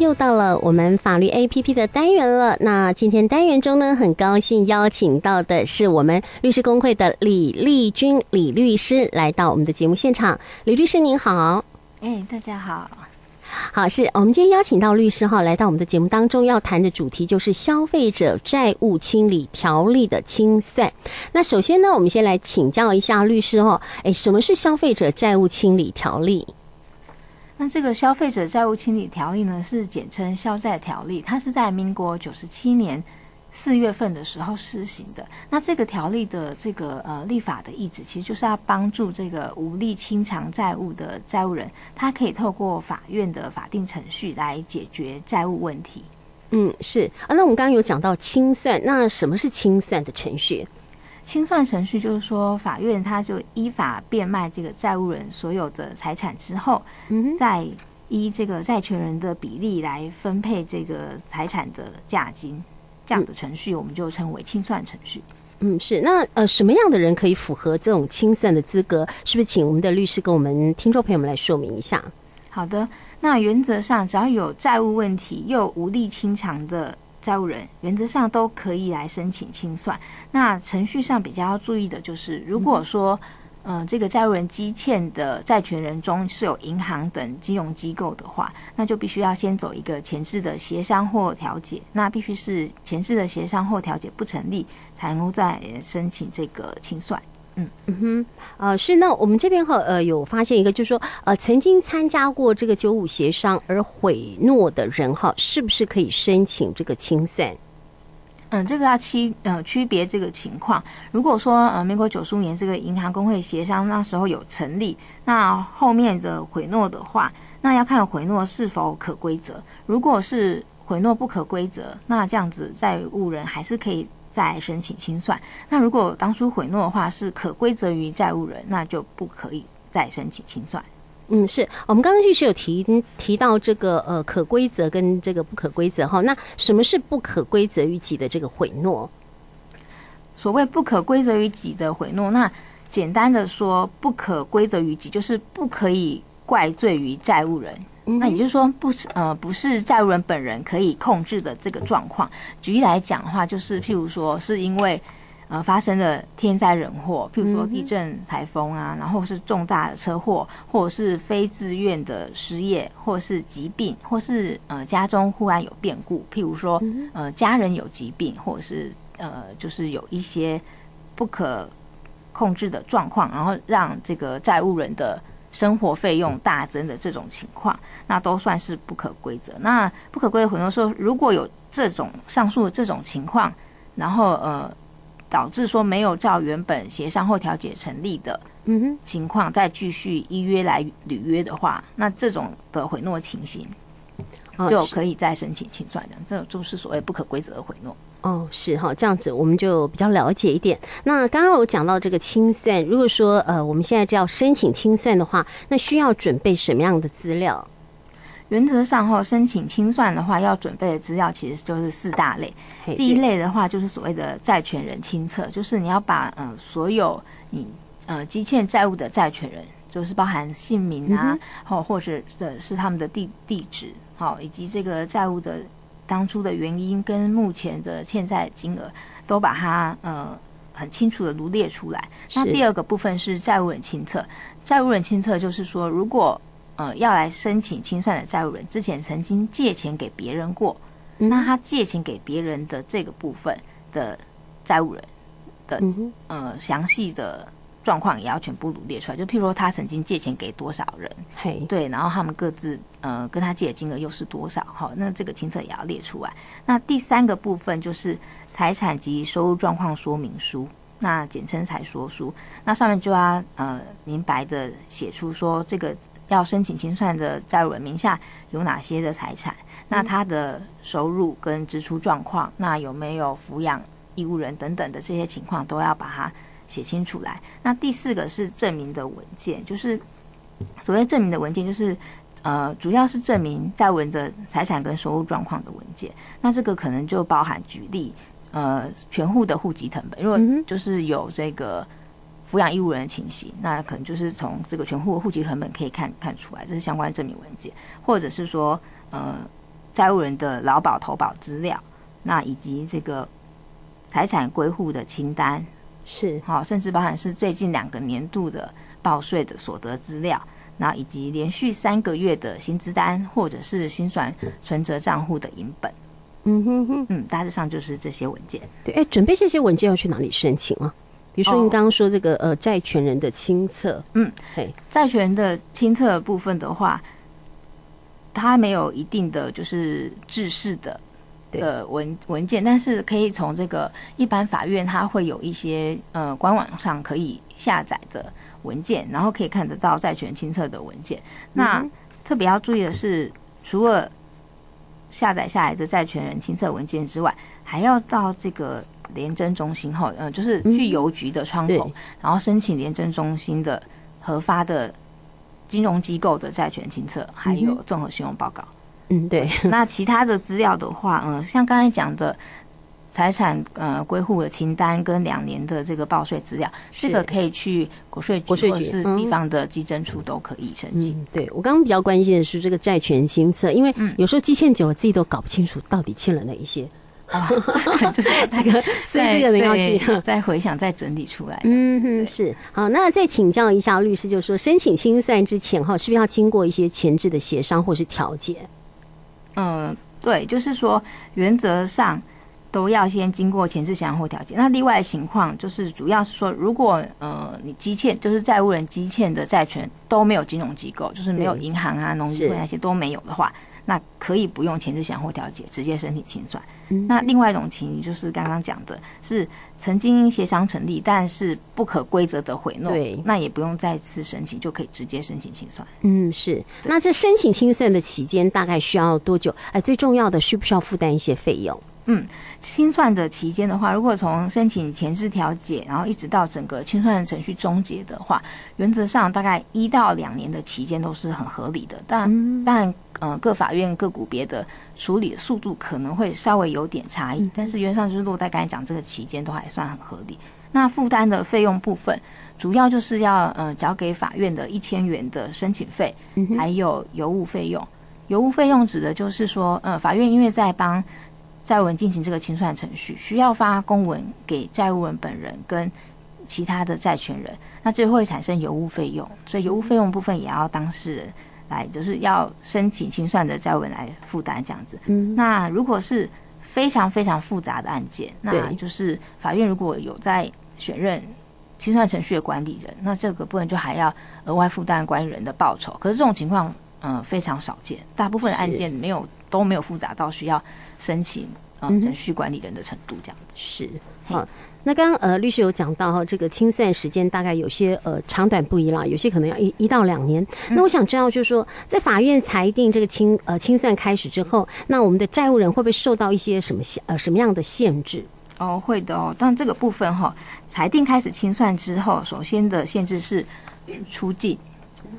又到了我们法律 APP 的单元了。那今天单元中呢，很高兴邀请到的是我们律师工会的李丽君李律师来到我们的节目现场。李律师您好，哎，大家好，好，是我们今天邀请到律师哈来到我们的节目当中，要谈的主题就是消费者债务清理条例的清算。那首先呢，我们先来请教一下律师哈，哎，什么是消费者债务清理条例？那这个消费者债务清理条例呢，是简称消债条例，它是在民国九十七年四月份的时候施行的。那这个条例的这个呃立法的意旨，其实就是要帮助这个无力清偿债务的债务人，他可以透过法院的法定程序来解决债务问题。嗯，是啊。那我们刚刚有讲到清算，那什么是清算的程序？清算程序就是说，法院他就依法变卖这个债务人所有的财产之后，嗯，再依这个债权人的比例来分配这个财产的价金，这样的程序我们就称为清算程序。嗯，是。那呃，什么样的人可以符合这种清算的资格？是不是请我们的律师跟我们听众朋友们来说明一下？好的，那原则上只要有债务问题又无力清偿的。债务人原则上都可以来申请清算。那程序上比较要注意的就是，如果说，嗯、呃，这个债务人积欠的债权人中是有银行等金融机构的话，那就必须要先走一个前置的协商或调解。那必须是前置的协商或调解不成立，才能够再申请这个清算。嗯嗯哼，呃，是那我们这边哈呃有发现一个，就是说呃曾经参加过这个九五协商而毁诺的人哈，是不是可以申请这个清算？嗯，这个要区呃区别这个情况。如果说呃民国九十五年这个银行工会协商那时候有成立，那后面的毁诺的话，那要看毁诺是否可归责。如果是毁诺不可归责，那这样子债务人还是可以。再申请清算。那如果当初毁诺的话是可归责于债务人，那就不可以再申请清算。嗯，是我们刚刚就是有提提到这个呃可归责跟这个不可归责哈。那什么是不可归责于己的这个毁诺？所谓不可归责于己的毁诺，那简单的说，不可归责于己就是不可以怪罪于债务人。那也就是说，不是呃，不是债务人本人可以控制的这个状况。举例来讲的话，就是譬如说，是因为呃发生了天灾人祸，譬如说地震、台风啊，然后是重大的车祸，或者是非自愿的失业，或者是疾病，或是呃家中忽然有变故，譬如说呃家人有疾病，或者是呃就是有一些不可控制的状况，然后让这个债务人的。生活费用大增的这种情况，那都算是不可规则。那不可归责，很多说如果有这种上述的这种情况，然后呃导致说没有照原本协商后调解成立的嗯哼情况，再继续依约来履约的话，那这种的回诺情形就可以再申请清算的。这种就是所谓不可规则的回诺。哦，是哈，这样子我们就比较了解一点。那刚刚我讲到这个清算，如果说呃我们现在就要申请清算的话，那需要准备什么样的资料？原则上哈，申请清算的话，要准备的资料其实就是四大类。第一类的话就是所谓的债权人清册，就是你要把呃所有你呃积欠债务的债权人，就是包含姓名啊，好、嗯、或者是是他们的地地址，好，以及这个债务的。当初的原因跟目前的欠债金额都把它呃很清楚的罗列出来。那第二个部分是债务人清册，债务人清册就是说，如果呃要来申请清算的债务人之前曾经借钱给别人过，那他借钱给别人的这个部分的债务人的呃详细的。状况也要全部罗列出来，就譬如说他曾经借钱给多少人，嘿，对，然后他们各自呃跟他借的金额又是多少，好，那这个清册也要列出来。那第三个部分就是财产及收入状况说明书，那简称财说书，那上面就要呃明白的写出说这个要申请清算的债务人名下有哪些的财产，那他的收入跟支出状况，那有没有抚养义务人等等的这些情况都要把它。写清楚来。那第四个是证明的文件，就是所谓证明的文件，就是呃，主要是证明债务人的财产跟收入状况的文件。那这个可能就包含举例，呃，全户的户籍成本，如果就是有这个抚养义务人的情形，那可能就是从这个全户的户籍成本可以看看出来，这是相关证明文件，或者是说呃，债务人的劳保投保资料，那以及这个财产归户的清单，是好，甚至包含是最近两个年度的报税的所得资料，那以及连续三个月的薪资单或者是薪算存折账户的银本。嗯哼哼，嗯，大致上就是这些文件。对，哎，准备这些文件要去哪里申请啊？比如说您刚刚说这个、哦、呃债权人的清册，嗯，对，债权人的清册部分的话，它没有一定的就是制式的的文文件，但是可以从这个一般法院，它会有一些呃官网上可以下载的文件，然后可以看得到债权清册的文件。那特别要注意的是，除了下载下来的债权人清册文件之外，还要到这个廉政中心后，嗯，就是去邮局的窗口，然后申请廉政中心的核发的金融机构的债权清册，还有综合信用报告。嗯，对。那其他的资料的话，嗯，像刚才讲的财产呃归户的清单跟两年的这个报税资料，这个可以去国税局或者是地方的稽征处都可以申请。嗯、对我刚刚比较关心的是这个债权清册，因为有时候积欠久了，自己都搞不清楚到底欠了哪一些。啊，这个 就是这个，所以这个人要去再回想、再整理出来。嗯哼，是好。那再请教一下律师，就是说申请清算之前哈，是不是要经过一些前置的协商或是调解？嗯，对，就是说原则上都要先经过前置协商或调解。那例外情况就是，主要是说，如果呃你积欠，就是债务人积欠的债权都没有金融机构，就是没有银行啊、农业会那些都没有的话。那可以不用前置协商或调解，直接申请清算。那另外一种情形就是刚刚讲的，是曾经协商成立，但是不可规则的毁诺，对，那也不用再次申请，就可以直接申请清算。嗯，是。那这申请清算的期间大概需要多久？哎，最重要的需不需要负担一些费用？嗯，清算的期间的话，如果从申请前置调解，然后一直到整个清算程序终结的话，原则上大概一到两年的期间都是很合理的。但但呃，各法院各股别的处理的速度可能会稍微有点差异，但是原则上就是落在刚才讲这个期间都还算很合理。那负担的费用部分，主要就是要呃缴给法院的一千元的申请费，还有邮务费用。邮务费用指的就是说，呃，法院因为在帮债务人进行这个清算程序，需要发公文给债务人本人跟其他的债权人，那这会产生邮务费用，所以邮务费用部分也要当事人来，就是要申请清算的债务人来负担这样子。嗯，那如果是非常非常复杂的案件，那就是法院如果有在选任清算程序的管理人，那这个部分就还要额外负担管理人的报酬。可是这种情况，嗯、呃，非常少见，大部分的案件没有。都没有复杂到需要申请嗯程序管理人的程度，这样子是好。那刚刚呃律师有讲到哈，这个清算时间大概有些呃长短不一啦，有些可能要一一到两年。那我想知道，就是说在法院裁定这个清呃清算开始之后，那我们的债务人会不会受到一些什么限呃什么样的限制？哦，会的哦。但这个部分哈，裁定开始清算之后，首先的限制是出境，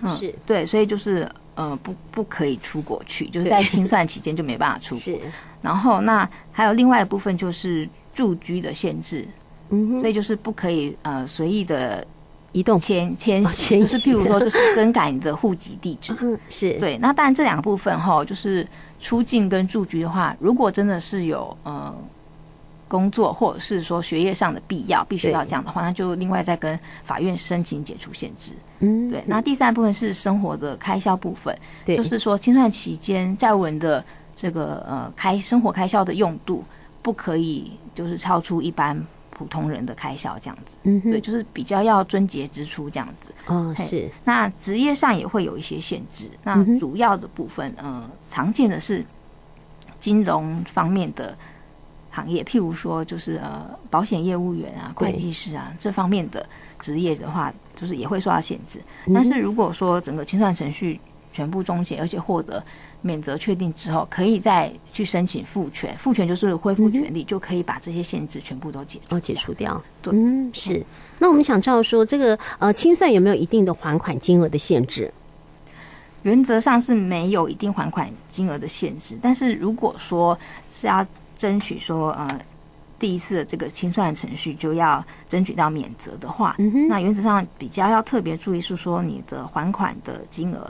嗯，是对，所以就是。呃，不，不可以出国去，就是在清算期间就没办法出国。是，然后那还有另外一部分就是住居的限制，嗯，所以就是不可以呃随意的移动迁迁徙，就是譬如说就是更改你的户籍地址，嗯，是对。那当然这两个部分哈，就是出境跟住居的话，如果真的是有呃。工作或者是说学业上的必要，必须要这样的话，那就另外再跟法院申请解除限制。嗯，对。那第三部分是生活的开销部分，对，就是说清算期间债务人的这个呃开生活开销的用度不可以就是超出一般普通人的开销这样子。嗯，对，就是比较要遵节支出这样子。哦，是。那职业上也会有一些限制。那主要的部分，呃，常见的是金融方面的。行业，譬如说，就是呃，保险业务员啊、会计师啊这方面的职业的话，就是也会受到限制。但是如果说整个清算程序全部终结，而且获得免责确定之后，可以再去申请复权，复权就是恢复权利，就可以把这些限制全部都解哦解除掉。对，嗯，是。那我们想知道说，这个呃清算有没有一定的还款金额的限制？原则上是没有一定还款金额的限制，但是如果说是要争取说，呃，第一次的这个清算程序就要争取到免责的话，嗯，那原则上比较要特别注意是说，你的还款的金额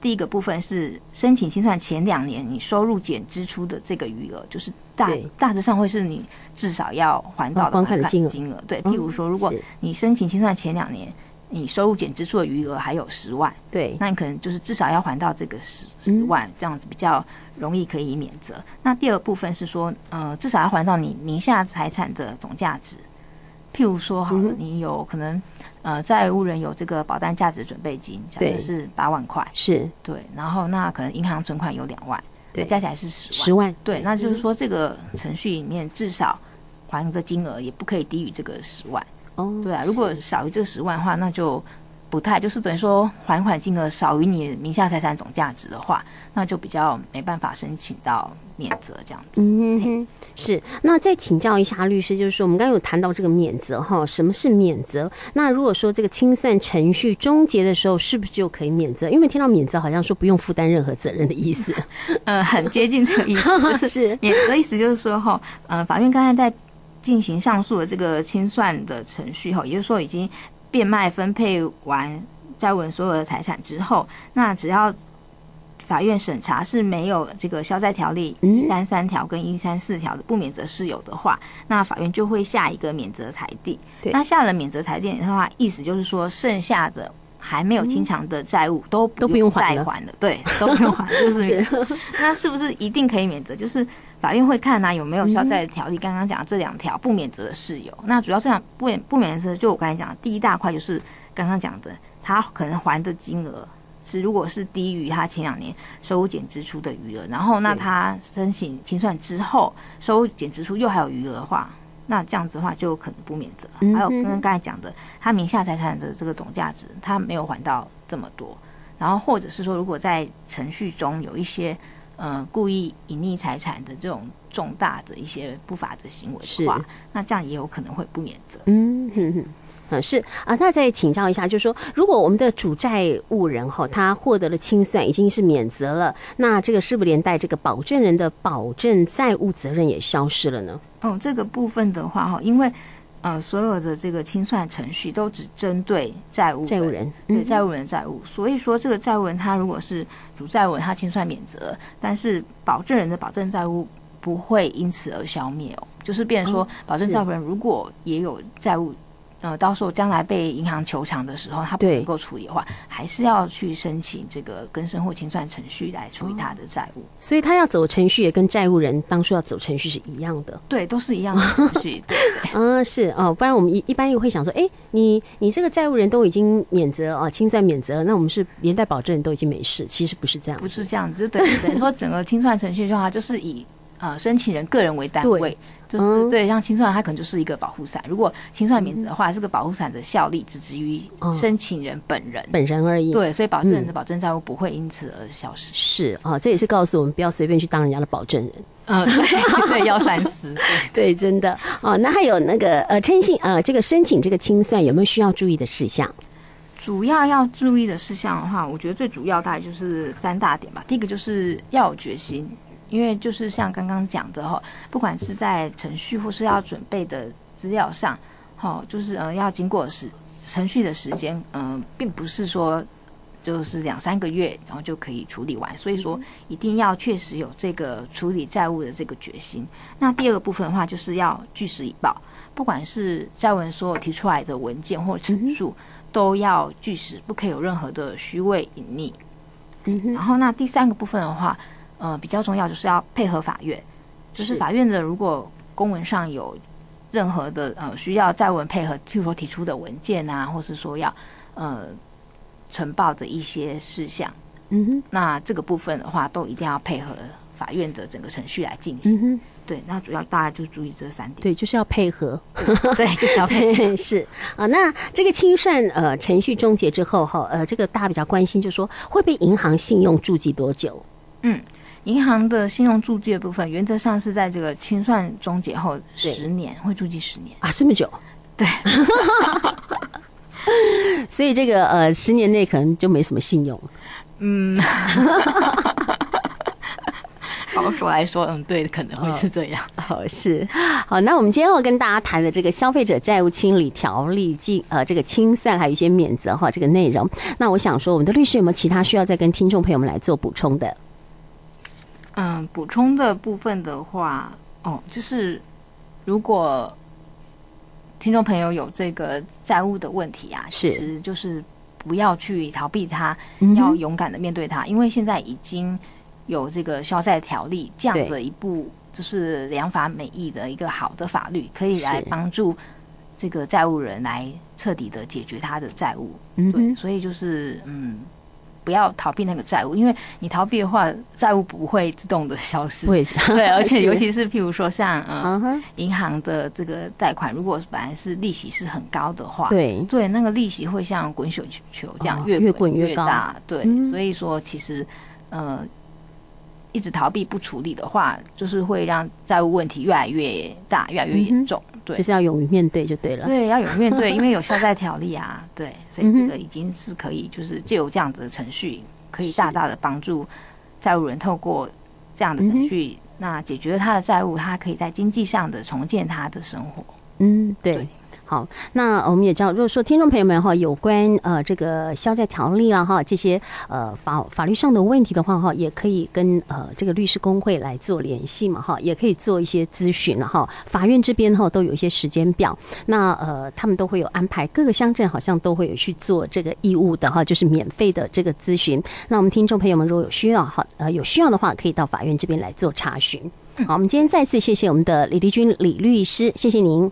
第一个部分是申请清算前两年你收入减支出的这个余额，就是大大致上会是你至少要还到的还款金额。对，譬如说，如果你申请清算前两年你收入减支出的余额还有十万，对，那你可能就是至少要还到这个十十万，这样子比较容易可以免责。那第二部分是说，呃，至少要还到你名下财产的总价值。譬如说，好了，你有可能。呃，债务人有这个保单价值准备金，假设是八万块，是。对，然后那可能银行存款有两万，对，加起来是十万，十万，对，那就是说这个程序里面至少还的金额也不可以低于这个十万，哦，对啊，如果少于这个十万的话，那就不太，就是等于说还款金额少于你名下财产总价值的话，那就比较没办法申请到。免责这样子，嗯哼，是。那再请教一下律师，就是说我们刚刚有谈到这个免责哈，什么是免责？那如果说这个清算程序终结的时候，是不是就可以免责？因为听到免责好像说不用负担任何责任的意思，呃，很接近这个意思，就是免责的意思就是说哈，呃，法院刚才在进行上诉的这个清算的程序哈，也就是说已经变卖分配完债务人所有的财产之后，那只要。法院审查是没有这个消债条例一三三条跟一三四条的不免责事由的话，那法院就会下一个免责裁定。对，那下了免责裁定的话，意思就是说，剩下的还没有清偿的债务都都不用再还了。对，都不用还，就是。那是不是一定可以免责？就是法院会看啊，有没有消债条例刚刚讲这两条不免责的事由。那主要这样不免不免责，就我刚才讲的第一大块就是刚刚讲的，他可能还的金额。是，如果是低于他前两年收入减支出的余额，然后那他申请清算之后，收入减支出又还有余额的话，那这样子的话就可能不免责。还有跟刚才讲的，他名下财产的这个总价值，他没有还到这么多，然后或者是说，如果在程序中有一些呃故意隐匿财产的这种重大的一些不法的行为的话，那这样也有可能会不免责。嗯哼哼。嗯，是啊，那再请教一下，就是说，如果我们的主债务人哈，他获得了清算，已经是免责了，那这个是不是连带这个保证人的保证债务责任也消失了呢？哦，这个部分的话哈，因为呃，所有的这个清算程序都只针对债务债务人，对债务人的债务，所以说这个债务人他如果是主债务人，他清算免责，但是保证人的保证债务不会因此而消灭哦，就是变成说，保证债务人如果也有债务。呃，到时候将来被银行求偿的时候，他不能够处理的话，还是要去申请这个跟生或清算程序来处理他的债务。哦。所以他要走程序，也跟债务人当初要走程序是一样的。对，都是一样的程序。对，对，嗯，是哦，不然我们一一般又会想说，哎，你你这个债务人都已经免责啊，清算免责，那我们是连带保证人都已经没事。其实不是这样，不是这样子，就等于等于说整个清算程序的话，就是以呃申请人个人为单位。就是对，像清算，它可能就是一个保护伞。如果清算免责的话，这个保护伞的效力只止于申请人本人本人而已。对，所以保证人的保证债务不会因此而消失。是啊，这也是告诉我们不要随便去当人家的保证人。嗯，对，要三思。对，真的哦。那还有那个呃，征信呃，这个申请这个清算有没有需要注意的事项？主要要注意的事项的话，我觉得最主要大概就是三大点吧。第一个就是要有决心。因为就是像刚刚讲的哈，不管是在程序或是要准备的资料上，哈，就是呃要经过时程序的时间，嗯，并不是说就是两三个月然后就可以处理完，所以说一定要确实有这个处理债务的这个决心。那第二个部分的话，就是要据实以报，不管是债务人所有提出来的文件或陈述，都要据实，不可以有任何的虚伪隐匿。嗯，然后那第三个部分的话。呃，比较重要就是要配合法院，就是法院的如果公文上有任何的呃需要债务人配合，譬如说提出的文件啊，或是说要呃呈报的一些事项，嗯哼，那这个部分的话都一定要配合法院的整个程序来进行。嗯哼，对，那主要大家就注意这三点，对，就是要配合，对，就是要配合，是啊。那这个清算呃程序终结之后哈，呃，这个大家比较关心，就是说会被银行信用注记多久？嗯。银行的信用注记的部分，原则上是在这个清算终结后十年会注记十年啊，这么久？对，所以这个呃十年内可能就没什么信用。嗯，保守来说，嗯，对，可能会是这样。好，是好。那我们今天要跟大家谈的这个消费者债务清理条例及呃这个清算，还有一些免责哈这个内容。那我想说，我们的律师有没有其他需要再跟听众朋友们来做补充的？嗯，补充的部分的话，哦，就是如果听众朋友有这个债务的问题啊，是，其实就是不要去逃避它，嗯、要勇敢的面对它，因为现在已经有这个消债条例这样的一部，就是良法美意的一个好的法律，可以来帮助这个债务人来彻底的解决他的债务。嗯，对，所以就是嗯。不要逃避那个债务，因为你逃避的话，债务不会自动的消失。对，对，而且尤其是譬如说像嗯、uh-huh. 银行的这个贷款，如果本来是利息是很高的话，对对，那个利息会像滚雪球这样越滚越大。哦、对、嗯，所以说其实呃一直逃避不处理的话，就是会让债务问题越来越大，越来越严重。就是要勇于面对就对了。对，要勇于面对，因为有消债条例啊。对，所以这个已经是可以，就是借由这样子的程序，可以大大的帮助债务人透过这样的程序，那解决了他的债务，他可以在经济上的重建他的生活。嗯，对。对好，那我们也知道，如果说听众朋友们哈，有关呃这个消债条例啦哈，这些呃法法律上的问题的话哈，也可以跟呃这个律师工会来做联系嘛哈，也可以做一些咨询了哈。法院这边哈都有一些时间表，那呃他们都会有安排，各个乡镇好像都会有去做这个义务的哈，就是免费的这个咨询。那我们听众朋友们如果有需要哈，呃有需要的话，可以到法院这边来做查询。好，我们今天再次谢谢我们的李丽君李律师，谢谢您。